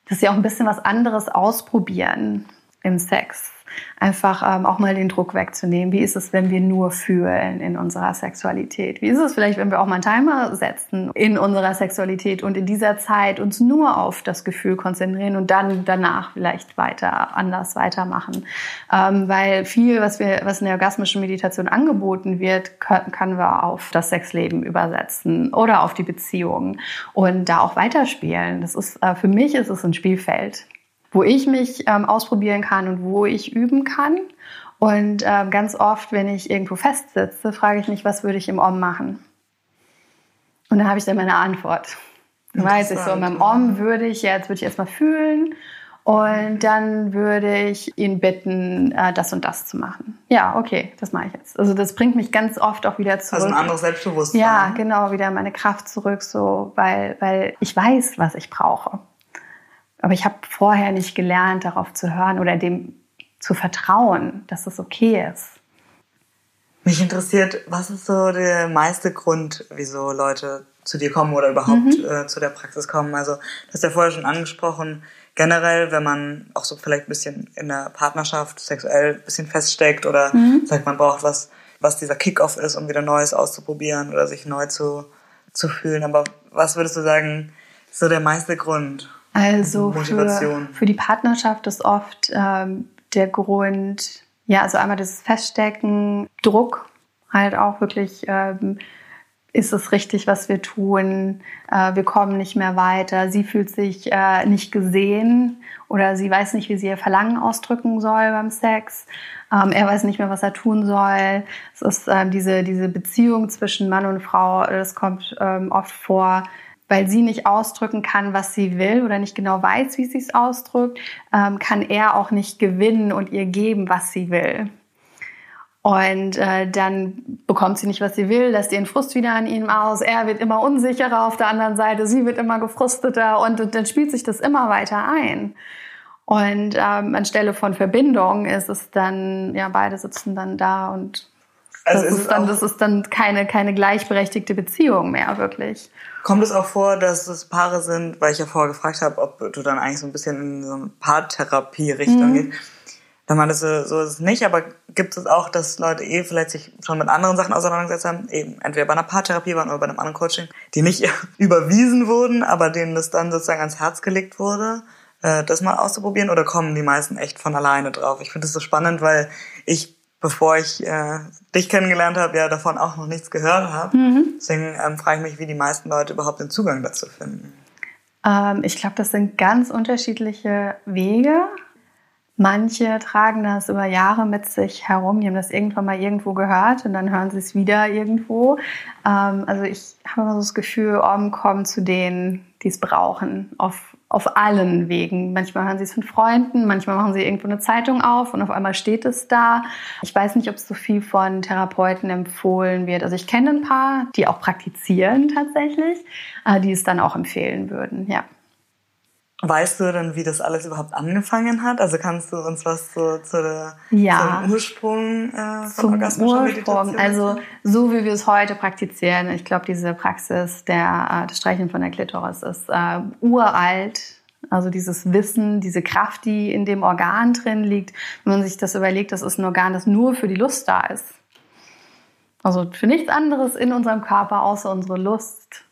Speaker 1: dass sie auch ein bisschen was anderes ausprobieren im Sex einfach ähm, auch mal den Druck wegzunehmen. Wie ist es, wenn wir nur fühlen in unserer Sexualität? Wie ist es vielleicht, wenn wir auch mal einen Timer setzen in unserer Sexualität und in dieser Zeit uns nur auf das Gefühl konzentrieren und dann danach vielleicht weiter anders weitermachen? Ähm, weil viel, was wir, was in der orgasmischen Meditation angeboten wird, können, können wir auf das Sexleben übersetzen oder auf die Beziehung und da auch weiterspielen. Das ist äh, für mich ist es ein Spielfeld wo ich mich ähm, ausprobieren kann und wo ich üben kann. Und ähm, ganz oft, wenn ich irgendwo festsitze, frage ich mich, was würde ich im Om machen? Und dann habe ich dann meine Antwort. Dann weiß ich so, in meinem Om würde ich jetzt, würde ich erstmal fühlen und dann würde ich ihn bitten, äh, das und das zu machen. Ja, okay, das mache ich jetzt. Also das bringt mich ganz oft auch wieder zurück.
Speaker 2: Also ein anderes Selbstbewusstsein.
Speaker 1: Ja, genau, wieder meine Kraft zurück, so, weil, weil ich weiß, was ich brauche. Aber ich habe vorher nicht gelernt, darauf zu hören oder dem zu vertrauen, dass es okay ist.
Speaker 2: Mich interessiert, was ist so der meiste Grund, wieso Leute zu dir kommen oder überhaupt mhm. äh, zu der Praxis kommen? Also, du hast ja vorher schon angesprochen, generell, wenn man auch so vielleicht ein bisschen in der Partnerschaft sexuell ein bisschen feststeckt oder mhm. sagt, man braucht was, was dieser Kickoff ist, um wieder Neues auszuprobieren oder sich neu zu, zu fühlen. Aber was würdest du sagen, ist so der meiste Grund?
Speaker 1: Also für, für die Partnerschaft ist oft ähm, der Grund, ja, also einmal das Feststecken, Druck, halt auch wirklich, ähm, ist es richtig, was wir tun, äh, wir kommen nicht mehr weiter, sie fühlt sich äh, nicht gesehen oder sie weiß nicht, wie sie ihr Verlangen ausdrücken soll beim Sex. Ähm, er weiß nicht mehr, was er tun soll. Es ist äh, diese, diese Beziehung zwischen Mann und Frau, das kommt ähm, oft vor, weil sie nicht ausdrücken kann, was sie will oder nicht genau weiß, wie sie es ausdrückt, ähm, kann er auch nicht gewinnen und ihr geben, was sie will. Und äh, dann bekommt sie nicht, was sie will, lässt ihren Frust wieder an ihm aus. Er wird immer unsicherer auf der anderen Seite, sie wird immer gefrusteter und, und dann spielt sich das immer weiter ein. Und ähm, anstelle von Verbindung ist es dann, ja, beide sitzen dann da und also das, ist dann, das ist dann keine, keine gleichberechtigte Beziehung mehr, wirklich.
Speaker 2: Kommt es auch vor, dass es Paare sind, weil ich ja vorher gefragt habe, ob du dann eigentlich so ein bisschen in so eine Paartherapie-Richtung mhm. gehst, Da meintest du, so ist es nicht, aber gibt es auch, dass Leute eh vielleicht sich schon mit anderen Sachen auseinandergesetzt haben, eben entweder bei einer Paartherapie waren oder bei einem anderen Coaching, die nicht [LAUGHS] überwiesen wurden, aber denen das dann sozusagen ans Herz gelegt wurde, äh, das mal auszuprobieren oder kommen die meisten echt von alleine drauf? Ich finde das so spannend, weil ich, bevor ich äh, dich kennengelernt habe, ja davon auch noch nichts gehört habe. Mhm. Deswegen ähm, frage ich mich, wie die meisten Leute überhaupt den Zugang dazu finden.
Speaker 1: Ähm, ich glaube, das sind ganz unterschiedliche Wege. Manche tragen das über Jahre mit sich herum. Die haben das irgendwann mal irgendwo gehört und dann hören sie es wieder irgendwo. Ähm, also ich habe immer so das Gefühl, Orben kommen zu denen, die es brauchen, auf, auf allen Wegen. Manchmal hören sie es von Freunden, manchmal machen sie irgendwo eine Zeitung auf und auf einmal steht es da. Ich weiß nicht, ob es so viel von Therapeuten empfohlen wird. Also ich kenne ein paar, die auch praktizieren tatsächlich, äh, die es dann auch empfehlen würden, ja.
Speaker 2: Weißt du denn, wie das alles überhaupt angefangen hat? Also kannst du uns was zu, zu der,
Speaker 1: ja.
Speaker 2: zum Ursprung äh, von
Speaker 1: zum orgasmischer Ursprung. Also so wie wir es heute praktizieren. Ich glaube, diese Praxis der, äh, des Streicheln von der Klitoris ist äh, uralt. Also dieses Wissen, diese Kraft, die in dem Organ drin liegt. Wenn man sich das überlegt, das ist ein Organ, das nur für die Lust da ist. Also für nichts anderes in unserem Körper außer unsere Lust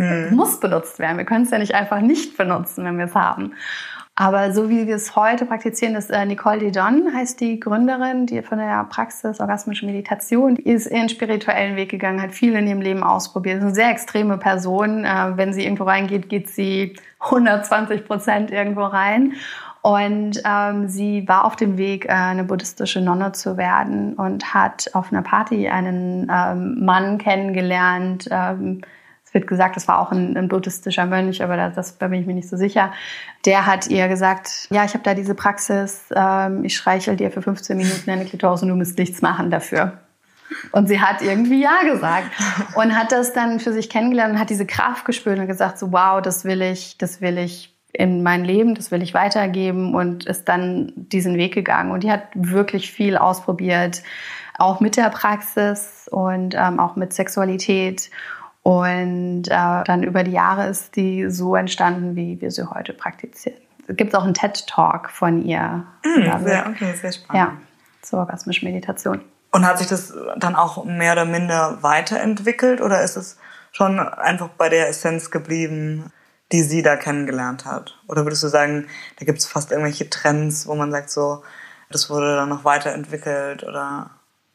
Speaker 1: mhm. muss benutzt werden. Wir können es ja nicht einfach nicht benutzen, wenn wir es haben. Aber so wie wir es heute praktizieren, ist äh, Nicole Dedon, heißt die Gründerin, die von der Praxis Orgasmische Meditation, die ist ihren spirituellen Weg gegangen, hat viel in ihrem Leben ausprobiert. Ist eine sehr extreme Person. Äh, wenn sie irgendwo reingeht, geht sie 120 Prozent irgendwo rein. Und ähm, sie war auf dem Weg, äh, eine buddhistische Nonne zu werden und hat auf einer Party einen ähm, Mann kennengelernt, ähm, es wird gesagt, das war auch ein, ein buddhistischer Mönch, aber das, das, da bin ich mir nicht so sicher. Der hat ihr gesagt, ja, ich habe da diese Praxis, ähm, ich streichel dir für 15 Minuten eine Klitoris und du musst nichts machen dafür. Und sie hat irgendwie Ja gesagt und hat das dann für sich kennengelernt und hat diese Kraft gespürt und gesagt, so wow, das will ich, das will ich in mein Leben, das will ich weitergeben und ist dann diesen Weg gegangen. Und die hat wirklich viel ausprobiert, auch mit der Praxis und ähm, auch mit Sexualität und äh, dann über die Jahre ist die so entstanden, wie wir sie heute praktizieren. Es gibt auch einen TED-Talk von ihr.
Speaker 2: Mm, sehr, okay, sehr spannend.
Speaker 1: Ja, zur orgasmischen Meditation.
Speaker 2: Und hat sich das dann auch mehr oder minder weiterentwickelt oder ist es schon einfach bei der Essenz geblieben, die sie da kennengelernt hat? Oder würdest du sagen, da gibt es fast irgendwelche Trends, wo man sagt, so, das wurde dann noch weiterentwickelt oder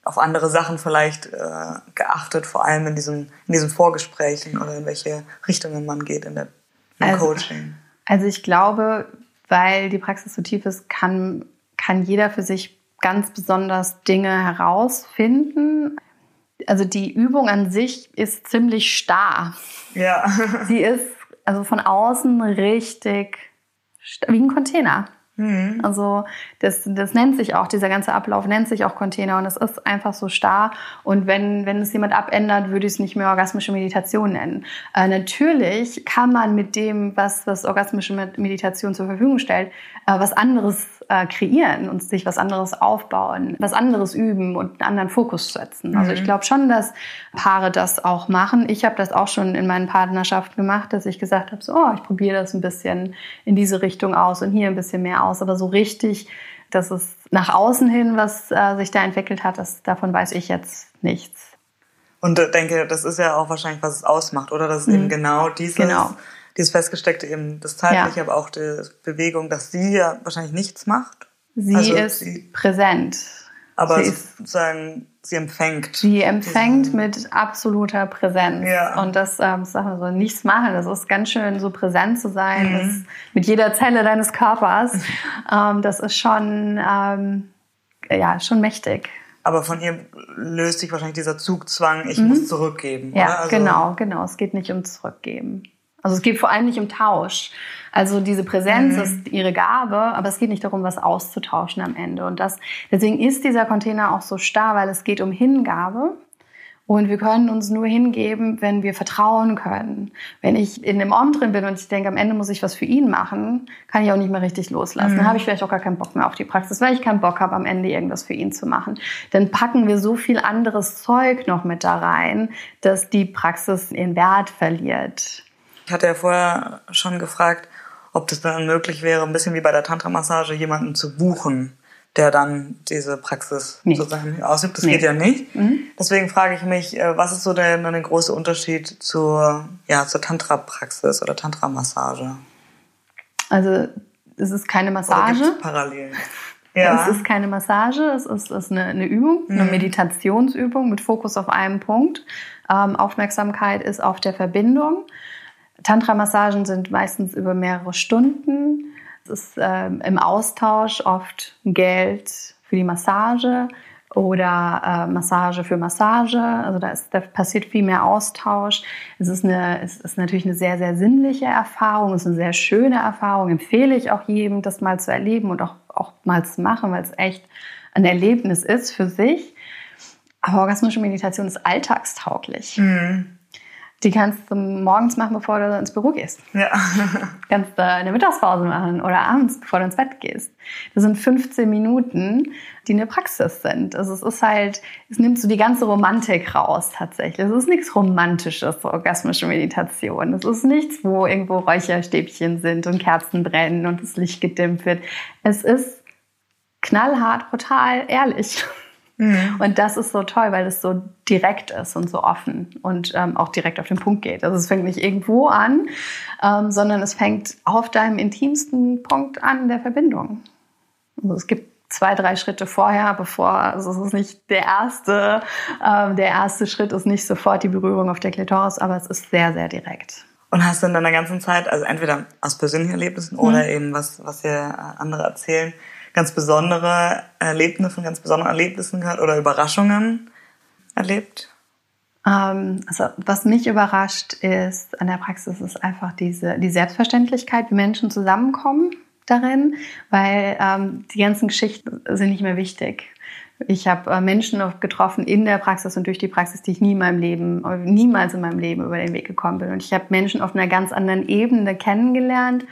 Speaker 2: auf andere Sachen vielleicht äh, geachtet, vor allem in diesen, in diesen Vorgesprächen oder in welche Richtungen man geht in der im
Speaker 1: also,
Speaker 2: Coaching?
Speaker 1: Also ich glaube, weil die Praxis so tief ist, kann, kann jeder für sich ganz besonders Dinge herausfinden. Also die Übung an sich ist ziemlich starr.
Speaker 2: Ja. [LAUGHS]
Speaker 1: Sie ist also von außen richtig wie ein Container. Mhm. Also das, das nennt sich auch, dieser ganze Ablauf nennt sich auch Container und es ist einfach so starr. Und wenn, wenn es jemand abändert, würde ich es nicht mehr orgasmische Meditation nennen. Äh, natürlich kann man mit dem, was, was orgasmische Meditation zur Verfügung stellt, äh, was anderes äh, kreieren und sich was anderes aufbauen, was anderes üben und einen anderen Fokus setzen. Also ich mhm. glaube schon, dass Paare das auch machen. Ich habe das auch schon in meinen Partnerschaften gemacht, dass ich gesagt habe, so, oh, ich probiere das ein bisschen in diese Richtung aus und hier ein bisschen mehr aus. Aber so richtig, dass es nach außen hin, was äh, sich da entwickelt hat, das, davon weiß ich jetzt nichts.
Speaker 2: Und äh, denke, das ist ja auch wahrscheinlich, was es ausmacht, oder? Das ist mhm. eben genau dieses, genau. Dieses festgesteckte, eben das zeitliche, ja. aber auch die Bewegung, dass sie ja wahrscheinlich nichts macht.
Speaker 1: Sie also ist sie, präsent.
Speaker 2: Aber sie ist, sozusagen, sie empfängt.
Speaker 1: Sie empfängt mit absoluter Präsenz. Ja. Und das, ähm, sag mal so, nichts machen. Das ist ganz schön, so präsent zu sein, mhm. mit jeder Zelle deines Körpers. [LAUGHS] ähm, das ist schon, ähm, ja, schon mächtig.
Speaker 2: Aber von ihr löst sich wahrscheinlich dieser Zugzwang, ich mhm. muss zurückgeben.
Speaker 1: Ja, also genau, genau. Es geht nicht um Zurückgeben. Also es geht vor allem nicht um Tausch. Also diese Präsenz mhm. ist ihre Gabe, aber es geht nicht darum, was auszutauschen am Ende. Und das, deswegen ist dieser Container auch so starr, weil es geht um Hingabe. Und wir können uns nur hingeben, wenn wir vertrauen können. Wenn ich in dem Om drin bin und ich denke, am Ende muss ich was für ihn machen, kann ich auch nicht mehr richtig loslassen. Mhm. Dann habe ich vielleicht auch gar keinen Bock mehr auf die Praxis, weil ich keinen Bock habe, am Ende irgendwas für ihn zu machen. Dann packen wir so viel anderes Zeug noch mit da rein, dass die Praxis ihren Wert verliert.
Speaker 2: Ich hatte ja vorher schon gefragt, ob das dann möglich wäre, ein bisschen wie bei der Tantra-Massage, jemanden zu buchen der dann diese Praxis
Speaker 1: Nee.
Speaker 2: sozusagen ausübt. Das
Speaker 1: Nee.
Speaker 2: geht ja nicht.
Speaker 1: Mhm.
Speaker 2: Deswegen frage ich mich, äh, was ist so der, der große Unterschied zur, ja, zur Tantra-Praxis oder Tantra-Massage?
Speaker 1: Also es ist keine Massage.
Speaker 2: gibt's Parallelen? [LAUGHS] Ja.
Speaker 1: Es ist keine Massage, es ist, ist eine, eine Übung, eine
Speaker 2: Mhm.
Speaker 1: Meditationsübung mit Fokus auf einen Punkt. Ähm, Aufmerksamkeit ist auf der Verbindung. Tantra-Massagen sind meistens über mehrere Stunden. Es ist ähm, im Austausch oft Geld für die Massage oder äh, Massage für Massage. Also da, ist, da passiert viel mehr Austausch. Es ist, eine, es ist natürlich eine sehr, sehr sinnliche Erfahrung. Es ist eine sehr schöne Erfahrung. Empfehle ich auch jedem, das mal zu erleben und auch, auch mal zu machen, weil es echt ein Erlebnis ist für sich. Aber orgasmische Meditation ist alltagstauglich.
Speaker 2: Mhm.
Speaker 1: Die kannst du morgens machen, bevor du ins Büro gehst.
Speaker 2: Ja. [LAUGHS]
Speaker 1: Kannst du eine Mittagspause machen oder abends, bevor du ins Bett gehst. Das sind 15 Minuten, die eine Praxis sind. Also es ist halt, es nimmt so die ganze Romantik raus tatsächlich. Es ist nichts Romantisches, so orgasmische Meditation. Es ist nichts, wo irgendwo Räucherstäbchen sind und Kerzen brennen und das Licht gedimmt wird. Es ist knallhart, brutal, ehrlich. [LAUGHS] Und das ist so toll, weil es so direkt ist und so offen und ähm, auch direkt auf den Punkt geht. Also es fängt nicht irgendwo an, ähm, sondern es fängt auf deinem intimsten Punkt an der Verbindung. Also es gibt zwei, drei Schritte vorher, bevor, also es ist nicht der erste, ähm, der erste Schritt ist nicht sofort die Berührung auf der Klitoris, aber es ist sehr, sehr direkt.
Speaker 2: Und hast du in deiner ganzen Zeit, also entweder aus persönlichen Erlebnissen oder eben was, was dir andere erzählen, ganz besondere Erlebnisse, ganz besondere Erlebnissen gehört oder Überraschungen erlebt?
Speaker 1: Ähm, also was mich überrascht ist an der Praxis ist einfach diese die Selbstverständlichkeit, wie Menschen zusammenkommen darin, weil ähm, die ganzen Geschichten sind nicht mehr wichtig. Ich habe äh, Menschen getroffen in der Praxis und durch die Praxis, die ich nie in meinem Leben, niemals in meinem Leben über den Weg gekommen bin. Und ich habe Menschen auf einer ganz anderen Ebene kennengelernt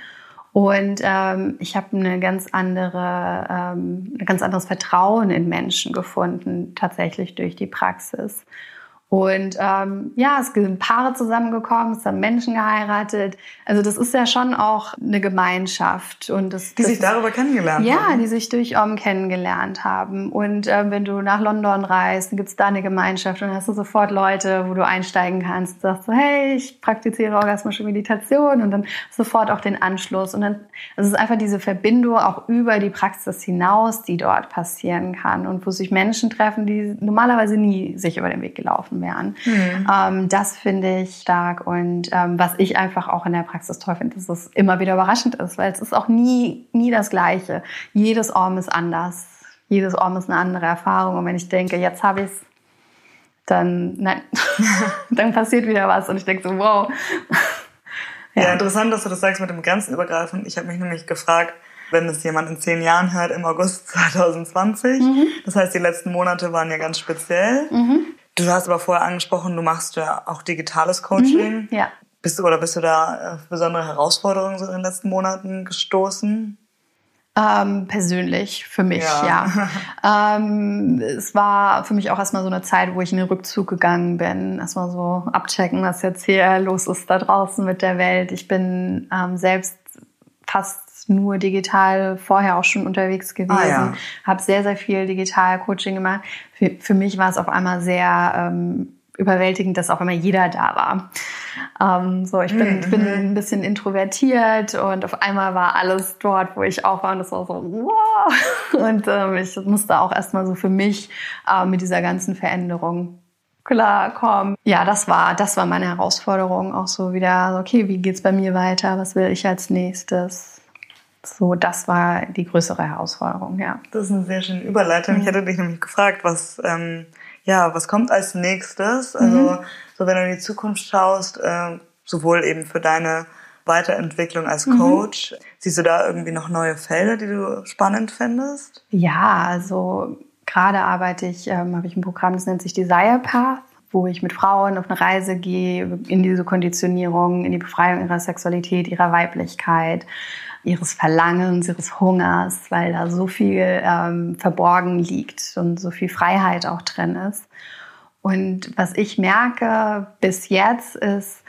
Speaker 1: und ähm, ich habe eine ganz andere, ähm, ein ganz anderes Vertrauen in Menschen gefunden, tatsächlich durch die Praxis. Und ähm, ja, es sind Paare zusammengekommen, es haben Menschen geheiratet. Also das ist ja schon auch eine Gemeinschaft. Und das,
Speaker 2: Die
Speaker 1: das
Speaker 2: sich darüber kennengelernt
Speaker 1: ja,
Speaker 2: haben.
Speaker 1: die sich durch Om kennengelernt haben. Und ähm, wenn du nach London reist, dann gibt's da eine Gemeinschaft und dann hast du sofort Leute, wo du einsteigen kannst. Du sagst so, hey, ich praktiziere orgasmische Meditation und dann sofort auch den Anschluss. Und dann es ist einfach diese Verbindung auch über die Praxis hinaus, die dort passieren kann und wo sich Menschen treffen, die normalerweise nie sich über den Weg gelaufen wären. Ähm, das finde ich stark und ähm, was ich einfach auch in der Praxis toll finde, dass es immer wieder überraschend ist, weil es ist auch nie, nie das Gleiche. Jedes Orm ist anders. Jedes Orm ist eine andere Erfahrung. Und wenn ich denke, jetzt habe ich es, dann, nein, [LAUGHS] [LAUGHS] dann passiert wieder was und ich denke so, wow.
Speaker 2: Ja. interessant, dass du das sagst mit dem Grenzenübergreifend. Ich habe mich nämlich gefragt, wenn es jemand in zehn Jahren hört, im August [LAUGHS] 2020.
Speaker 1: Mhm.
Speaker 2: Das heißt, die letzten Monate waren ja ganz speziell. Du hast aber vorher angesprochen, du machst ja auch digitales Coaching.
Speaker 1: Ja.
Speaker 2: Bist du oder bist du da auf besondere Herausforderungen so in den letzten Monaten gestoßen?
Speaker 1: Ähm, persönlich für mich, ja.
Speaker 2: Ja. [LAUGHS]
Speaker 1: ähm, es war für mich auch erstmal so eine Zeit, wo ich in den Rückzug gegangen bin. Erstmal so abchecken, was jetzt hier los ist da draußen mit der Welt. Ich bin ähm, selbst fast nur digital vorher auch schon unterwegs gewesen.
Speaker 2: Ah, ja.
Speaker 1: Habe sehr, sehr viel Digital-Coaching gemacht. Für, für mich war es auf einmal sehr ähm, überwältigend, dass auf einmal jeder da war. Ähm, so, ich bin, ich bin ein bisschen introvertiert und auf einmal war alles dort, wo ich auch war und das war so, wow. [LAUGHS] Und ähm, ich musste auch erstmal so für mich äh, mit dieser ganzen Veränderung klarkommen. Ja, das war, das war meine Herausforderung. Auch so wieder, okay, wie geht's bei mir weiter? Was will ich als nächstes? So, das war die größere Herausforderung, ja.
Speaker 2: Das ist eine sehr schöne Überleitung. Ich hätte dich nämlich gefragt, was, ähm, ja, was kommt als nächstes? Also, so wenn du in die Zukunft schaust, äh, sowohl eben für deine Weiterentwicklung als Coach, siehst du da irgendwie noch neue Felder, die du spannend findest?
Speaker 1: Ja, also gerade arbeite ich, ähm, habe ich ein Programm, das nennt sich Desire Path, wo ich mit Frauen auf eine Reise gehe in diese Konditionierung, in die Befreiung ihrer Sexualität, ihrer Weiblichkeit, ihres Verlangens, ihres Hungers, weil da so viel ähm, verborgen liegt und so viel Freiheit auch drin ist. Und was ich merke bis jetzt ist,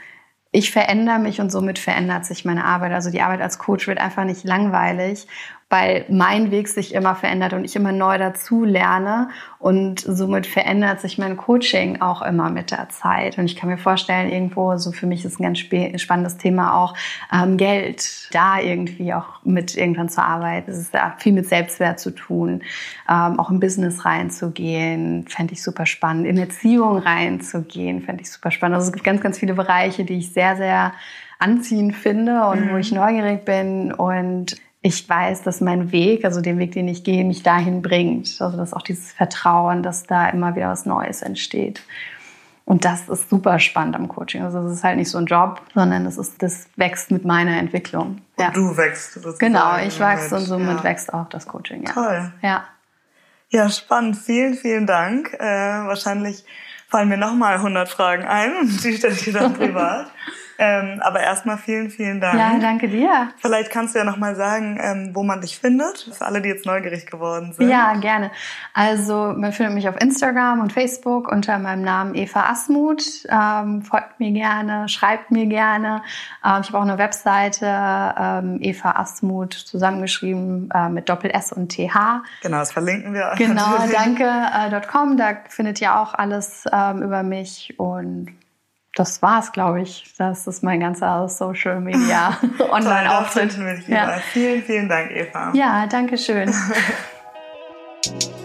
Speaker 1: ich verändere mich und somit verändert sich meine Arbeit. Also die Arbeit als Coach wird einfach nicht langweilig weil mein Weg sich immer verändert und ich immer neu dazu lerne und somit verändert sich mein Coaching auch immer mit der Zeit. Und ich kann mir vorstellen, irgendwo, so für mich ist ein ganz spannendes Thema auch ähm, Geld, da irgendwie auch mit irgendwann zu arbeiten. Es ist ja viel mit Selbstwert zu tun, ähm, auch im Business reinzugehen, fände ich super spannend. In Erziehung reinzugehen, fände ich super spannend. Also es gibt ganz, ganz viele Bereiche, die ich sehr, sehr anziehend finde und mhm. wo ich neugierig bin und ich weiß, dass mein Weg, also den Weg, den ich gehe, mich dahin bringt. Also dass auch dieses Vertrauen, dass da immer wieder was Neues entsteht. Und das ist super spannend am Coaching. Also es ist halt nicht so ein Job, sondern es ist, das wächst mit meiner Entwicklung.
Speaker 2: Ja. Und du wächst.
Speaker 1: Genau, ich wachse und somit ja. wächst auch das Coaching. Ja.
Speaker 2: Toll.
Speaker 1: Ja.
Speaker 2: Ja, spannend. Vielen, vielen Dank. Äh, wahrscheinlich fallen mir nochmal 100 Fragen ein und [LAUGHS] die stelle ich dir dann privat. [LAUGHS] Ähm, aber erstmal vielen, vielen Dank.
Speaker 1: Ja, danke dir.
Speaker 2: Vielleicht kannst du ja nochmal sagen, ähm, wo man dich findet, für alle, die jetzt neugierig geworden sind.
Speaker 1: Ja, gerne. Also man findet mich auf Instagram und Facebook unter meinem Namen Eva Asmuth. Ähm, folgt mir gerne, schreibt mir gerne. Ähm, ich habe auch eine Webseite, ähm, Eva Asmuth, zusammengeschrieben äh, mit Doppel-S und TH.
Speaker 2: Genau, das verlinken wir.
Speaker 1: Genau, danke. Äh, .com, da findet ihr auch alles ähm, über mich und das war's, glaube ich. Das ist mein ganzer Social Media [LAUGHS] [LAUGHS] Online-Auftritt.
Speaker 2: ja. Vielen, vielen Dank, Eva.
Speaker 1: Ja, danke schön. [LAUGHS]